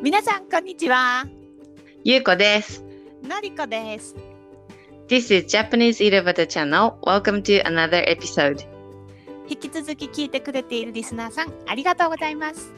皆さんこんにちは。ゆうこです。のりこです。This is Japanese Irabata Channel. Welcome to another episode. 引き続き聞いてくれているリスナーさん、ありがとうございます。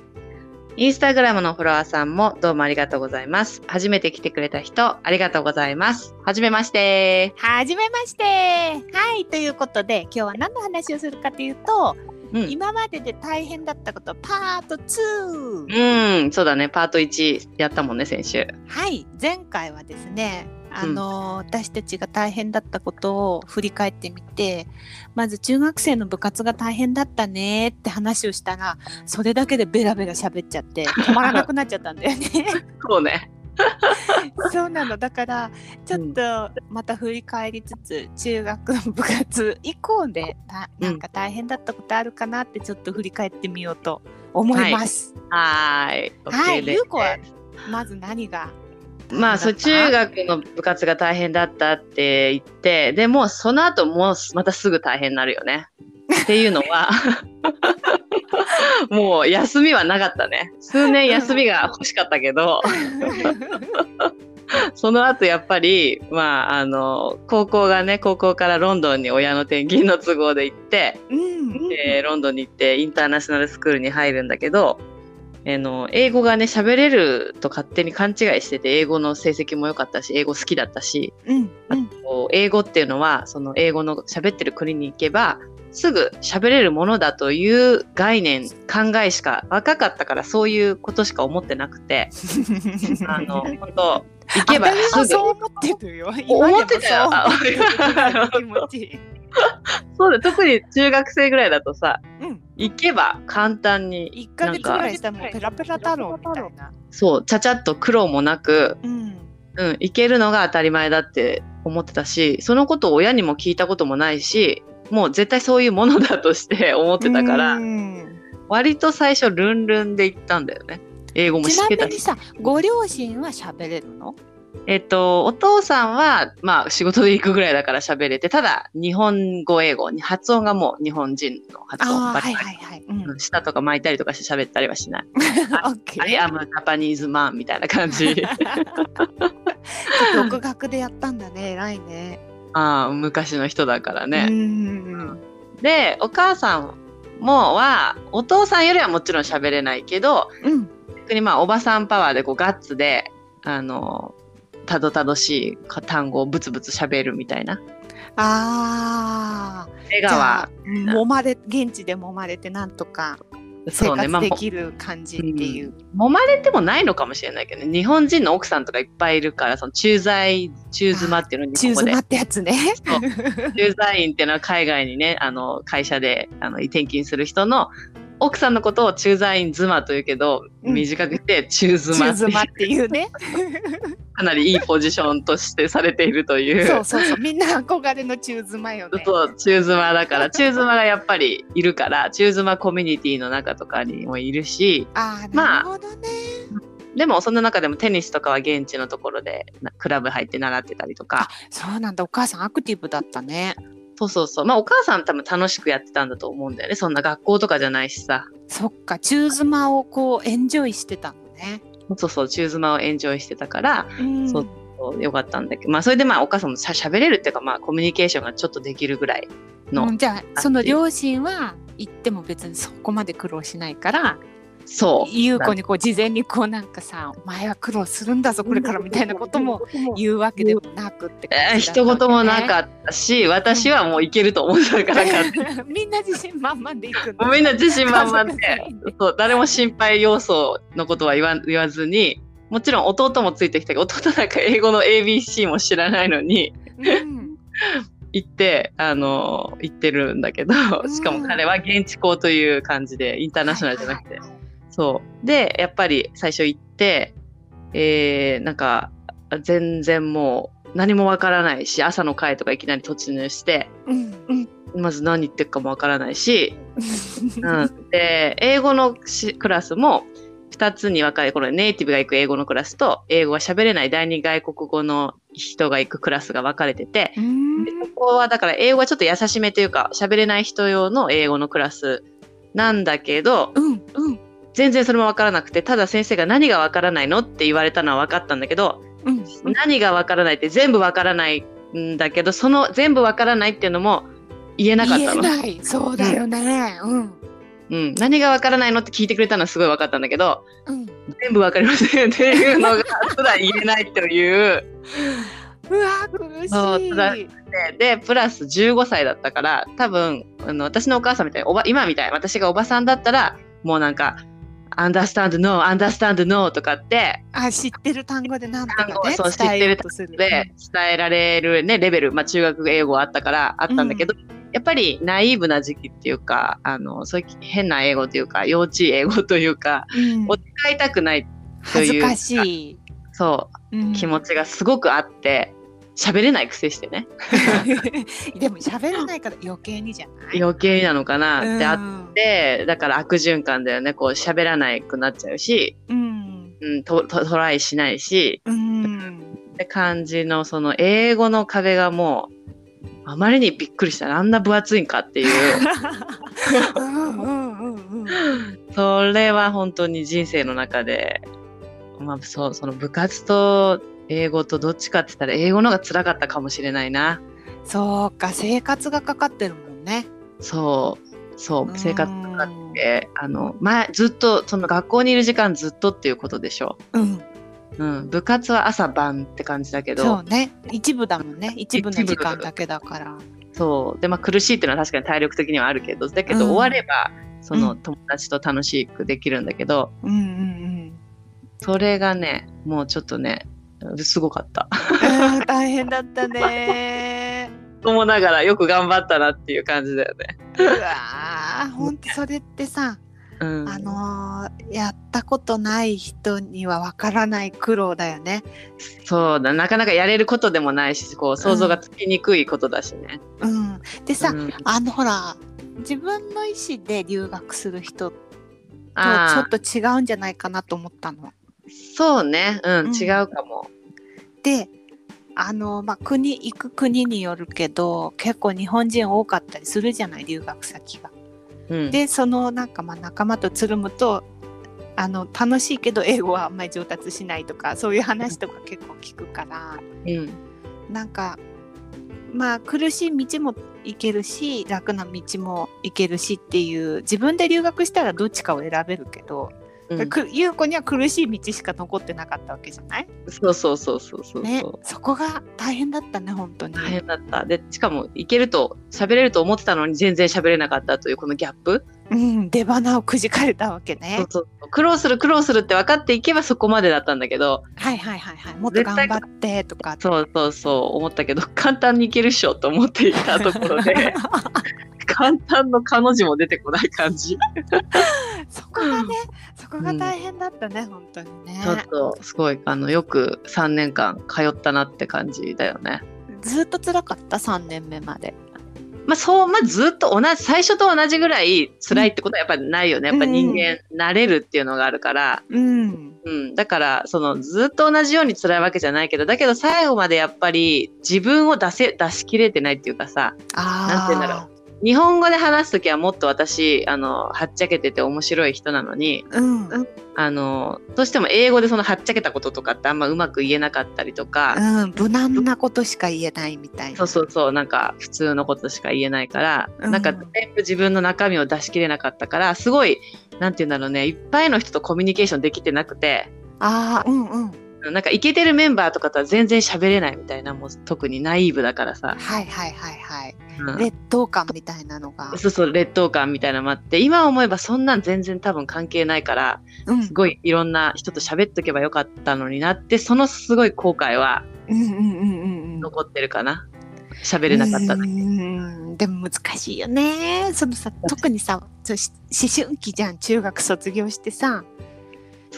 インスタグラムのフォロワーさんもどうもありがとうございます。初めて来てくれた人、ありがとうございます。はじめまして。はじめまして。はい、ということで、今日は何の話をするかというと、うん、今までで大変だったこと、パート2。うん、そうだね。パート1やったもんね、先週。はい、前回はですね、あの私たちが大変だったことを振り返ってみてまず中学生の部活が大変だったねって話をしたらそれだけでベラベラ喋っちゃって止まらなくなっちゃったんだよね。そうね。そうなの。だからちょっとまた振り返りつつ、中学の部活以降でたなんか大変だったことあるかなってちょっと振り返ってみようと思います。はーい。はい、ゆうこはまず何が？まあ、そう、中学の部活が大変だったって言って、でも、その後もうまたすぐ大変になるよね。っていうのは、もう休みはなかったね。数年休みが欲しかったけど、その後やっぱり、まあ、あの、高校がね、高校からロンドンに親の転勤の都合で行って、うんえーロンドンに行ってインターナショナルスクールに入るんだけど、あの英語がね喋れると勝手に勘違いしてて英語の成績も良かったし英語好きだったしうんうんこう英語っていうのはその英語の喋ってる国に行けばすぐ喋れるものだという概念考えしか若かったからそういうことしか思ってなくて あの本当行けばすぐ。そう思ってるよ。思ってたよ。そうだ特に中学生ぐらいだとさうん、行けば簡単に一ヶ月ぐらいしたらもうペラペラ太郎みたいな。そうちゃちゃっと苦労もなくうん、うん、行けるのが当たり前だって思ってたし、そのことを親にも聞いたこともないし、もう絶対そういうものだとして 思ってたから、うん割と最初ルンルンで行ったんだよね。英語もち知ってたし。なみにさ、ご両親は喋れるの？えっと、お父さんは、まあ仕事で行くぐらいだから喋れて、ただ日本語英語に発音がもう日本人の発音ばっかり。はいはい。うん、うん舌とか巻いたりとかして喋ったりはしない。オッケ I ー。am a Japanese man みたいな感じ。独学でやったんだね、偉いね。ああ、昔の人だからね。うんでお母さんもはお父さんよりはもちろん喋れないけどうん。逆にまあおばさんパワーでこうガッツであのたどたどしい単語をブツブツ喋るみたいなああ。笑顔は揉まれ現地で揉まれてなんとか生そうねまあも活できる感じっていう。揉まれてもないのかもしれないけどね日本人の奥さんとかいっぱいいるからその駐在駐妻っていうのに中ここで妻ってやつね。駐在員っていうのは海外にねあの会社であの転勤する人の奥さんのことを駐在員妻というけど、うん短くて中妻っていう中妻っていうね。かなりいいポジションとしてされているという。そうそうそう。みんな憧れの中妻よね。そう、中妻だから、中妻がやっぱりいるから、中妻コミュニティの中とかにもいるし、ああ、まあなるほどね。でもそんな中でもテニスとかは現地のところでなクラブ入って習ってたりとか、そうなんだ。お母さんアクティブだったね。そうそうそう。まあお母さん多分楽しくやってたんだと思うんだよね。そんな学校とかじゃないしさ。そっか、中妻をこうエンジョイしてたのね。そうそう、中妻をエンジョイしてたから、うんそうそうよかったんだけど、まあそれでまあお母さんもしゃ喋れるっていうか、まあコミュニケーションがちょっとできるぐらいの、うんじゃあその両親は行っても別にそこまで苦労しないからそう。優子にこう事前にこうなんかさ「お前は苦労するんだぞこれから」みたいなことも言うわけでもなくってえー一言もなかったし、私はもういけると思ってたか。ら、みんな自信満々で行くみんな自信満々で。そう誰も心配要素のことは言わ言わずにもちろん弟もついてきたけど弟なんか英語の ABC も知らないのにうん。行ってあの行ってるんだけどしかも彼は現地校という感じでインターナショナルじゃなくて、そう。でやっぱり最初行ってえー、なんか全然もう何もわからないし朝の会とかいきなり突入してうん。うんまず何言ってるかもわからないし うん、で英語のしクラスも2つに分かれこのネイティブが行く英語のクラスと英語が喋れない第二外国語の人が行くクラスが分かれててここはだから英語はちょっと優しめというか喋れない人用の英語のクラスなんだけどうんうん全然それも分からなくてただ先生が何が分からないのって言われたのは分かったんだけど、うん。何が分からないって全部分からないんだけどその全部分からないっていうのも言えなかったの。言えない。そうだよね。うん。うん、何が分からないのって聞いてくれたのはすごい分かったんだけどうん。全部分かりませんっていうのが普段言えないという。うわ苦しい。でプラス15歳だったから多分あの私のお母さんみたいにおば今みたい私がおばさんだったらもうなんか「understand no understand no」とかってあ知ってる単語でなんとか単語ねそう知ってる伝えようとする。で伝えられる、ね、レベル、まあ、中学英語あったからあったんだけど、やっぱりナイーブな時期っていうかあのそういう変な英語というか幼稚英語というか、うん。を使いたくない恥ずかしい、そううん。気持ちがすごくあって喋れない癖してね。でも喋れないから余計にじゃない？余計なのかなってあっうん。てだから悪循環だよね。こう喋らなくなっちゃうし、うん。うん、ととトライしないし。うん。って感じのその英語の壁がもうあまりにびっくりした。あんな分厚いんかっていう。うんうんうんうん。それは本当に人生の中で、まあ、そうその部活と英語とどっちかって言ったら英語の方が辛かったかもしれないな。そうか生活がかかってるもんね。そうそう生活うんかかってあの前ずっとその学校にいる時間ずっとっていうことでしょ。うん。うん、部活は朝晩って感じだけど。そうね。一部だもんね。一部の時間だけだから。そう。でまあ苦しいっていうのは確かに体力的にはあるけど。だけど、うん。終わればそのうん。友達と楽しくできるんだけど、うんうん。それがねもうちょっとねすごかった。大変だったね 思ながらよく頑張ったなっていう感じだよね。うわーほんとそれってさうん、あのーやったことない人にはわからない苦労だよね。そうだなかなかやれることでもないしこう想像がつきにくいことだしね。うん、でさ、うんあのほら自分の意思で留学する人とちょあっと違うんじゃないかなと思ったの。ーそうね、うんうん違うかも。であの、まあ、国行く国によるけど結構日本人多かったりするじゃない？留学先が。うん、でそのなんかまあ仲間とつるむとあの楽しいけど英語はあんまり上達しないとかそういう話とか結構聞くから。うんなんかまあ苦しい道も行けるし楽な道も行けるしっていう自分で留学したらどっちかを選べるけど、うんく優子には苦しい道しか残ってなかったわけじゃない？そうそうそうそうそう。ねそこが大変だったね本当に。大変だった。で、しかも、いけると、喋れると思ってたのに全然喋れなかったという、このギャップ。うん、出花をくじかれたわけねそう。そう苦労する、苦労するって分かっていけばそこまでだったんだけど、はいはいはいはい。もっと頑張ってとか。そうそうそう、思ったけど、簡単にいけるっしょと思っていたところで、簡単の彼女も出てこない感じ。そこがね、そこが大変だったね、本当にねち。ょっと、すごい、あの、よく3年間通ったなって感じだよね。ずっと辛かった？3年目まで。まあ、そう、まあ、ずっと同じ、最初と同じぐらい辛いってことはやっぱりないよね。やっぱ人間、慣れるっていうのがあるから、うん。うん。だから、その、ずっと同じように辛いわけじゃないけど、だけど最後までやっぱり自分を出せ、出し切れてないっていうかさ、ああ。なんて言うんだろ日本語で話すときはもっと私、あの、はっちゃけてて面白い人なのに、うん。うん。あの、どうしても英語でそのはっちゃけたこととかってあんまうまく言えなかったりとか、無難なことしか言えないみたいな。そうそうそう、なんか普通のことしか言えないから、うんなんか全部自分の中身を出し切れなかったから、すごい、なんて言うんだろうね、いっぱいの人とコミュニケーションできてなくて、ああ、うんうん。なんかイケてるメンバーとかとは全然喋れないみたいな、もう特にナイーブだからさ、はいはいはいはい。うん劣等感みたいなのが。そうそう、劣等感みたいなのもあって、今思えばそんなん全然多分関係ないから、うんすごいいろんな人と喋っとけばよかったのになって、そのすごい後悔はうんうんうんうんうん。残ってるかな。喋れなかったでも難しいよね。そのさ 特にさ思春期じゃん中学卒業してさ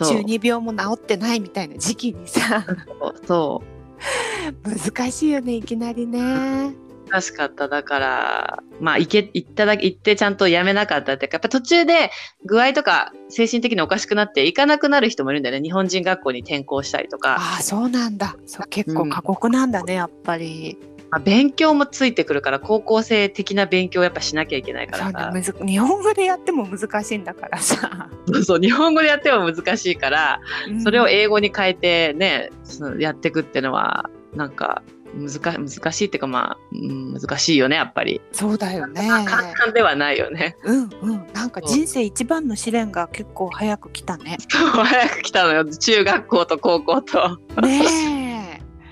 中二病も治ってないみたいな時期にさ そう。難しいよねいきなりね。難しかった。だから、まあ、行け、行っただけ、行ってちゃんとやめなかったっていうか、やっぱ途中で具合とか精神的におかしくなって行かなくなる人もいるんだよね。日本人学校に転校したりとか。ああそうなんだそう結構過酷なんだね、やっぱり。まあ、勉強もついてくるから高校生的な勉強をやっぱしなきゃいけないからさ。日本語でやっても難しいんだからさ、そうそう日本語でやっても難しいからうん。それを英語に変えてねそのやっていくっていうのはなんか難難しいっていうかまあ、うん、難しいよねやっぱり。そうだよね。簡単ではないよね。うんうん、なんか人生一番の試練が結構早く来たね。そう早く来たのよ。中学校と高校と。ね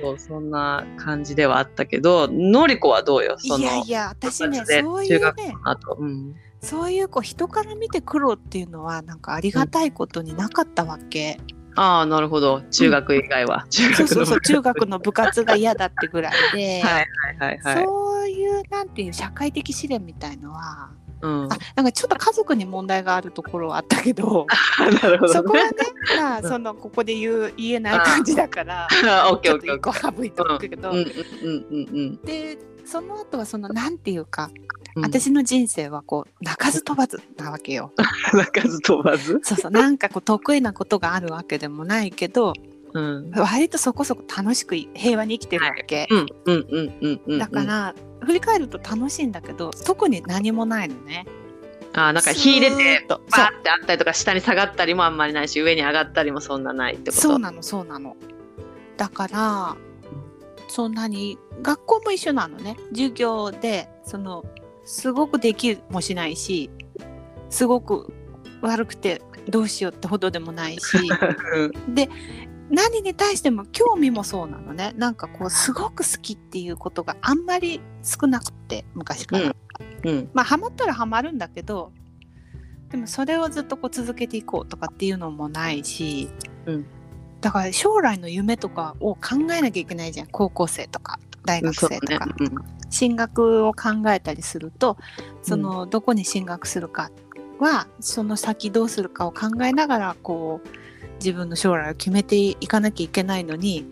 そうそんな感じではあったけどのりこはどうよ？え。そのいやいや、私ね、そういうね、あと、うん、そういうこう人から見て苦労っていうのはなんかありがたいことになかったわけ。ああなるほど。中学以外は、中学のそうそうそう、中学の部活が嫌だってぐらいで、はいはいはいはい。そういうなんていう社会的試練みたいのは、うん、あなんかちょっと家族に問題があるところはあったけど、ど、ね、そこはね、まあうん。そのここで言う言えない感じだから、ちょっと一個省いておくけど、ーうんうんうんうん。でその後はそのなんていうか、うん。私の人生はこう鳴かず飛ばずなわけよ。泣かず飛ばず？そうそうなんかこう得意なことがあるわけでもないけどうん。割とそこそこ楽しく平和に生きてるわけ。うんうんうんうんうん。だから、振り返ると楽しいんだけど特に何もないのね。あーなんか火入れスーてバーってあったりとか下に下がったりもあんまりないし上に上がったりもそんなないってこと？そうなのそうなの。だからそんなに学校も一緒なのね。授業でそのすごくできもしないしすごく悪くてどうしようってほどでもないし。うん。で何に対しても興味もそうなのね。なんかこうすごく好きっていうことがあんまり少なくって昔から、うん。まあハマったらハマるんだけどでもそれをずっとこう続けていこうとかっていうのもないし、うん。だから将来の夢とかを考えなきゃいけないじゃん。高校生とか大学生とか、うん進学を考えたりするとその、どこに進学するかはその先どうするかを考えながらこう自分の将来を決めていかなきゃいけないのに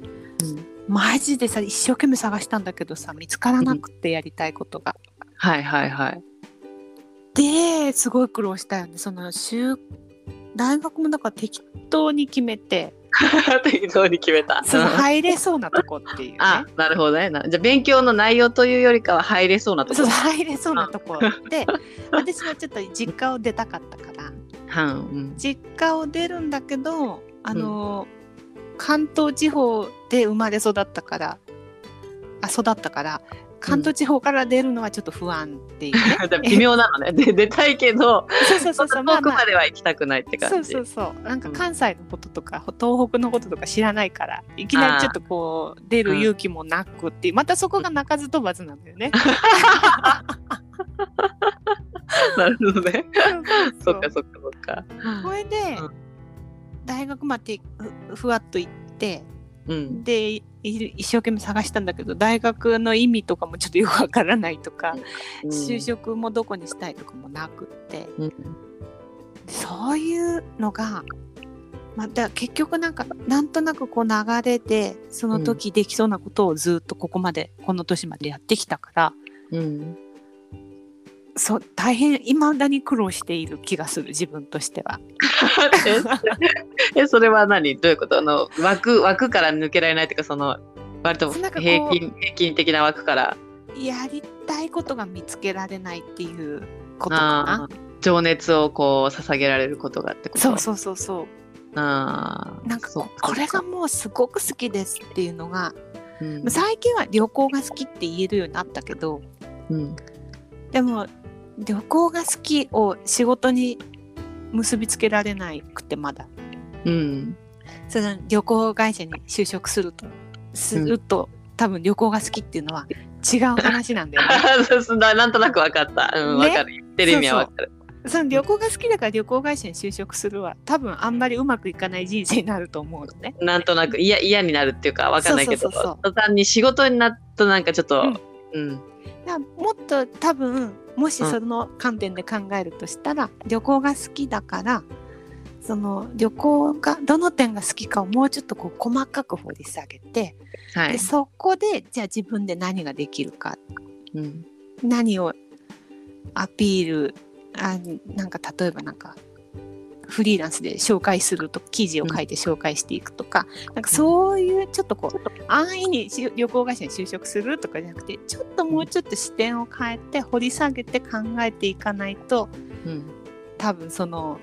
マジでさ一生懸命探したんだけどさ見つからなくてやりたいことが。はいはいはい。ですごい苦労したよね。その就大学もだから適当に決めて。適当に決めた。そのうん入れそうなとこっていうね。あなるほどね。なじゃあ勉強の内容というよりかは入れそうなとこ。そうろ入れそうなとこ。で私はちょっと実家を出たかったからはんうん。実家を出るんだけどあの、関東地方で生まれ育ったからあ育ったから関東地方から出るのはちょっと不安っていうね、微妙なのね。で出たいけどそうそうそうそう。遠くまでは行きたくないって感じ。そうそうそう。なんか関西のこととか、東北のこととか知らないからいきなりちょっとこう出る勇気もなくっていうまたそこが鳴かず飛ばずなんだよね。なるほどね。そそっかそっかそっか。これで、うん。大学までふふわっと行ってうん。でい一生懸命探したんだけど大学の意味とかもちょっとよくわからないとか、就職もどこにしたいとかもなくって。うん。そういうのが、まあ、だ結局なんかなんとなくこう流れでその時できそうなことをずっとここまで、この年までやってきたからうんそう大変いまだに苦労している気がする自分としては。ええそれは何？どういうこと？あの枠枠から抜けられないっていうかその割と平均平均的な枠から。やりたいことが見つけられないっていうことかあな。ー。情熱をこう捧げられることがってこと？そうそうそうそう。あー。なんかこそこれがもうすごく好きですっていうのがうん。最近は旅行が好きって言えるようになったけどうん。でも旅行が好きを仕事に結びつけられなくてまだ。うん。その旅行会社に就職するとすると、多分旅行が好きっていうのは違う話なんだよね。あ そうそうななんとなく分かった。うんね。分かる。言ってる意味は分かる。その旅行が好きだから旅行会社に就職するは多分あんまりうまくいかない人生になると思うのね。なんとなく嫌嫌になるっていうか分かんないけどそうそうそう途端に仕事になるとなんかちょっとうん。うんもっと多分もしその観点で考えるとしたら、旅行が好きだからその旅行がどの点が好きかをもうちょっとこう細かく掘り下げて、はい。でそこでじゃあ自分で何ができるか。うん。何をアピールあなんか例えばなんかフリーランスで紹介すると記事を書いて紹介していくとか、なんかそういうちょっとこう安易にし旅行会社に就職するとかじゃなくてちょっともうちょっと視点を変えて掘り下げて考えていかないとうん。多分その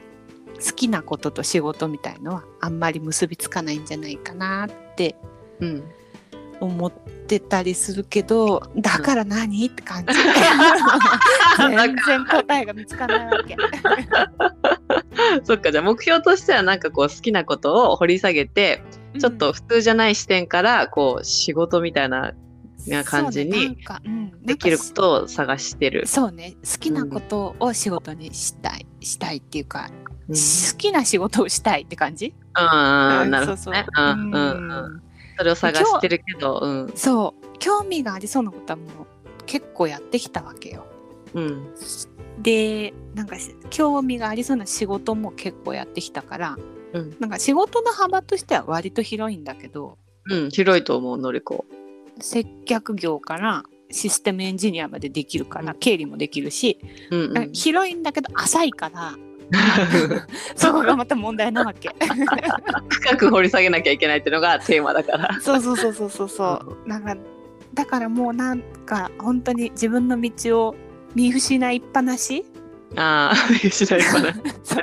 好きなことと仕事みたいのはあんまり結びつかないんじゃないかなってうん。思ってたりするけどだから何、って感じ。全然答えが見つかんないわけ。そっかじゃあ目標としてはなんかこう好きなことを掘り下げてちょっと普通じゃない視点からこう仕事みたいなな感じにできることを探してる。そうね好きなことを仕事にしたいしたいっていうか、うん。好きな仕事をしたいって感じ、うんうん、なるほどね。うんうんうん。それを探してるけど、うん。そう。興味がありそうなことはもう結構やってきたわけよ。うんでなんかし興味がありそうな仕事も結構やってきたからうんなんか仕事の幅としては割と広いんだけどうん広いと思うのりこ。接客業からシステムエンジニアまでできるから、うん経理もできるし、うんうん。広いんだけど浅いから そこがまた問題なわけ。深く掘り下げなきゃいけないっていうのがテーマだから。そうそうそうそうそうそう。なんかだからもうなんか本当に自分の道を見失いっぱなし？ああ見失いかな。そう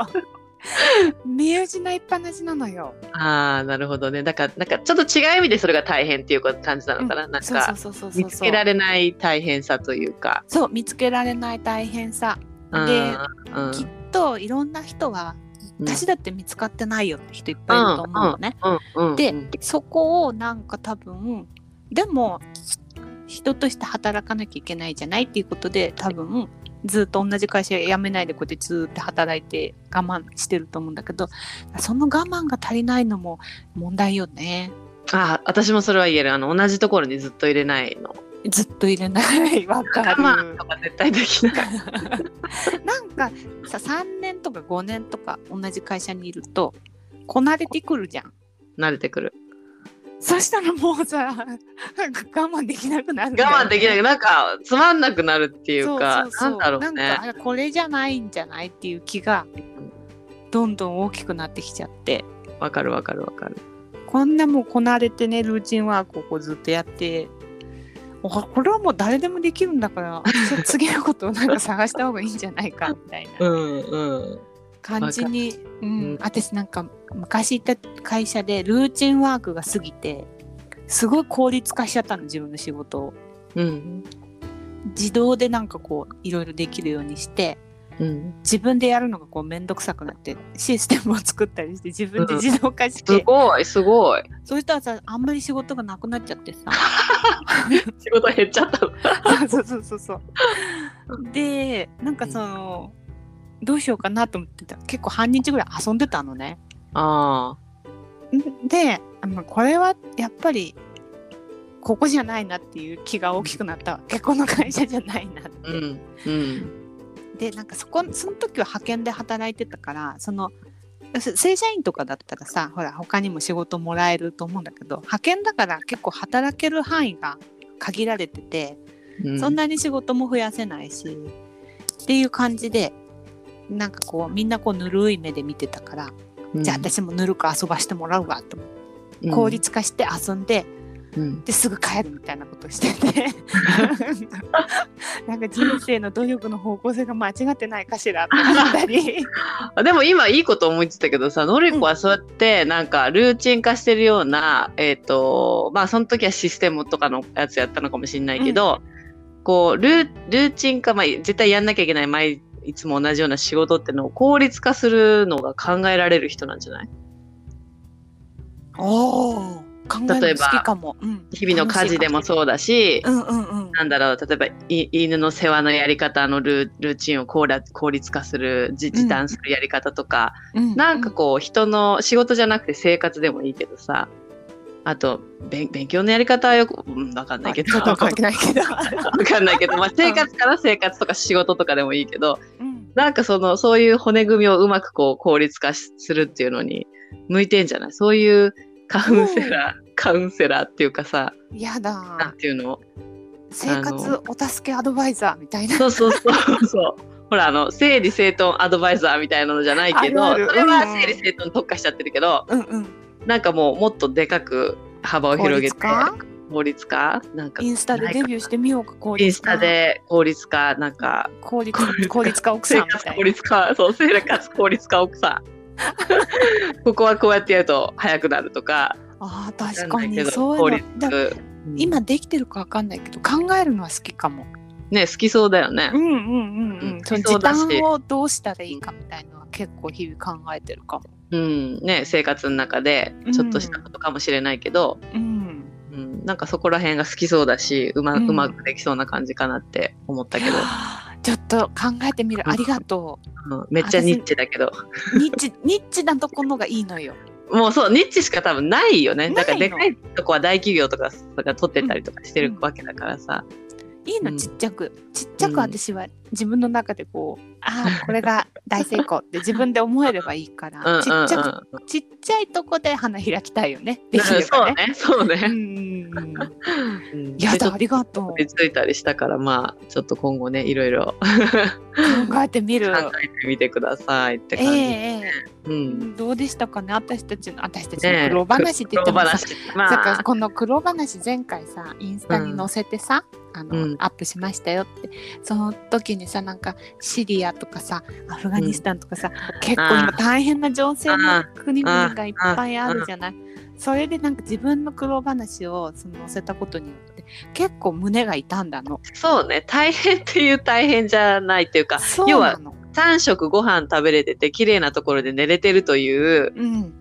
見失いっぱなしなのよ。ああなるほどね。だからなんかちょっと違う意味でそれが大変っていう感じなのかな。なんそうかそうそうそうそう見つけられない大変さというか。そう見つけられない大変さうんでうんきっといろんな人はうん私だって見つかってないよって人いっぱいいると思うのね。うんうんでうんそこをなんか多分でも人として働かなきゃいけないじゃないっていうことで多分ずっと同じ会社辞めないでこうやってずっと働いて我慢してると思うんだけどその我慢が足りないのも問題よねああ私もそれは言える。あの同じところにずっと入れないの。ずっと入れない わか我る慢とか絶対できない。なんかさ3年とか5年とか同じ会社にいるとこなれてくるじゃん慣れてくる。そしたらもうさなんか我慢できなくなる我慢できない。なんかつまんなくなるっていうか、そなんだろうなんねか。これじゃないんじゃないっていう気がどんどん大きくなってきちゃってわかるわかるわかる。こんなもうこなれてねルーチンワークをこうずっとやってあこれはもう誰でもできるんだから 次のことをなんか探した方がいいんじゃないかみたいなうんうん。感じに、ううんん、私なんか昔行った会社でルーチンワークが過ぎてすごい効率化しちゃったの自分の仕事を。うん自動でなんかこういろいろできるようにしてうん。自分でやるのがこう面倒くさくなってシステムを作ったりして自分で自動化しすて、ごいすごい。そうしたらさあんまり仕事がなくなっちゃってさ 仕事減っちゃったの。そうそうそうそうでなんかその、どうしようかなと思ってた。結構半日ぐらい遊んでたのね。あんであのこれはやっぱりここじゃないなっていう気が大きくなったわ。けこの会社じゃないなって、あ。うん。うん。でなんかそこその時は派遣で働いてたからそのせ正社員とかだったらさほら他にも仕事もらえると思うんだけど派遣だから結構働ける範囲が限られてて、うん。そんなに仕事も増やせないしっていう感じでなんかこうみんなこうぬるい目で見てたから、うん。じゃあ私もぬるく遊ばしてもらうわと。思って効率化して遊んで、うん。ですぐ帰るみたいなことしてて。なんか人生の努力の方向性が間違ってないかしらって思ったり。あでも今いいこと思いついたけどさのりこはそうやってなんかルーチン化してるような、えっ、とまあその時はシステムとかのやつやったのかもしれないけど、こうルールーチン化、まあ、絶対やんなきゃいけない毎いつも同じような仕事ってのを効率化するのが考えられる人なんじゃない？おお考えるの好きかも、うん、日々の家事でもそうだし、うんうんうん。なんだろう例えばい犬の世話のやり方のルールーチンを効率効率化するじ時短するやり方とか、うん。なんかこう人の仕事じゃなくて生活でもいいけどさあと勉勉強のやり方はよく、うん、分かんないけど。分かんないけど、分かんないけど、まあ、生活から生活とか仕事とかでもいいけどうん、なんかそのそういう骨組みをうまくこう効率化しするっていうのに向いてんじゃない？そういうカウンセラーカウンセラーっていうかさやなんだていうの？生活お助けアドバイザーみたいな。そうそうそうそう。ほらあの整理整頓アドバイザーみたいなのじゃないけどそれはうん。整理整頓に特化しちゃってるけど、うんうんなんかもうもっとでかく幅を効広げて率化効率化？なんかインスタでデビューしてみようか効インス率化タで効率化なんか効率効率化。奥さ生ん効率化。そう生活効率化奥さん。ここはこうやってやると早くなるとか。あー確かに。そう効いうの今できてるかわかんないけど考えるのは好きかも。ね好きそうだよね。う、んうんうんうん。うんその時短をどうしたらいいかみたいのは結構日々考えてるかもうんね、生活の中でちょっとしたことかもしれないけど、うん。うんなんかそこら辺が好きそうだしうま,、ううんまくできそうな感じかなって思ったけど、ちょっと考えてみる。ありがとう。ん。めっちゃニッチだけど。うニッチニッチなところがいいのよ。もうそうニッチしか多分ないよね。だからでかいとこは大企業とかが取ってたりとかしてるうんわけだからさ、いいのうん。ちっちゃく、ちっちゃく私は自分の中でこう、ああこれが大成功って自分で思えればいいから、うんうんうんちっちゃくちっちゃいとこで花開きたいよね。できれそうばね。ねそうね、うんうんうん。うん。やだありがとう。気づいたりしたからまあちょっと今後ねいろいろ。考えてみる。考えてみてくださいってええ感じ、ええうん。どうでしたかね？私たちの私たちのねえ苦労話って言ってもさ、話だかまあ。らこの苦労話前回さインスタに載せてさ、あのうんアップしましたよってその時にさなんかシリアとかさアフガニスタンとかさ、結構今大変な情勢の国々がいっぱいあるじゃない？それでなんか自分の苦労話をその載せたことによって結構胸が痛んだの。そうね大変っていう大変じゃないっていうか要はなの。3食ご飯食べれてて綺麗なところで寝れてるといううん。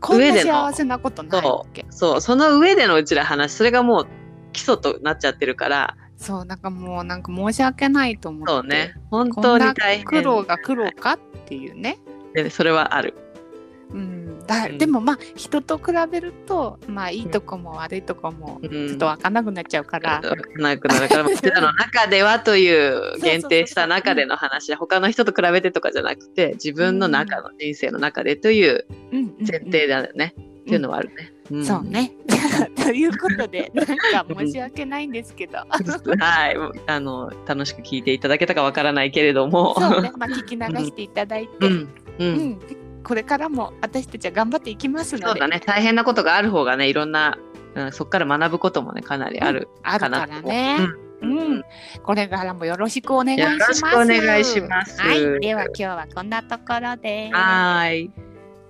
こんな幸せなことない。そうその上でのうちら話それがもう基礎となっちゃってるからそうなんかもうなんか申し訳ないと思って。そうね。本こ当に大変。苦労が苦労かっていうね。でそれはある。うん、だうん。でもまあ人と比べるとまあいいとこも悪いとこもうん。ちょっと分かんなくなっちゃうから、なくなるからうちらの中ではという限定した中での話で他の人と比べてとかじゃなくて自分の中の人生の中でといううんうんうん。前提だよね、っていうのはあるね。ん。そう。ね。ということで なんか申し訳ないんですけど。はい、あの楽しく聞いていただけたかわからないけれども、そうね、まあ、聞き流していただいて、ううん。ん、うん、これからも私たちは頑張っていきますので。そうだね、大変なことがある方がね、いろんな、うん、そこから学ぶこともね、かなりあるあるかかなと。思う。らね。ううん。ん、これからもよろしくお願いします。よろしくお願いします。はい、では今日はこんなところで。はーい。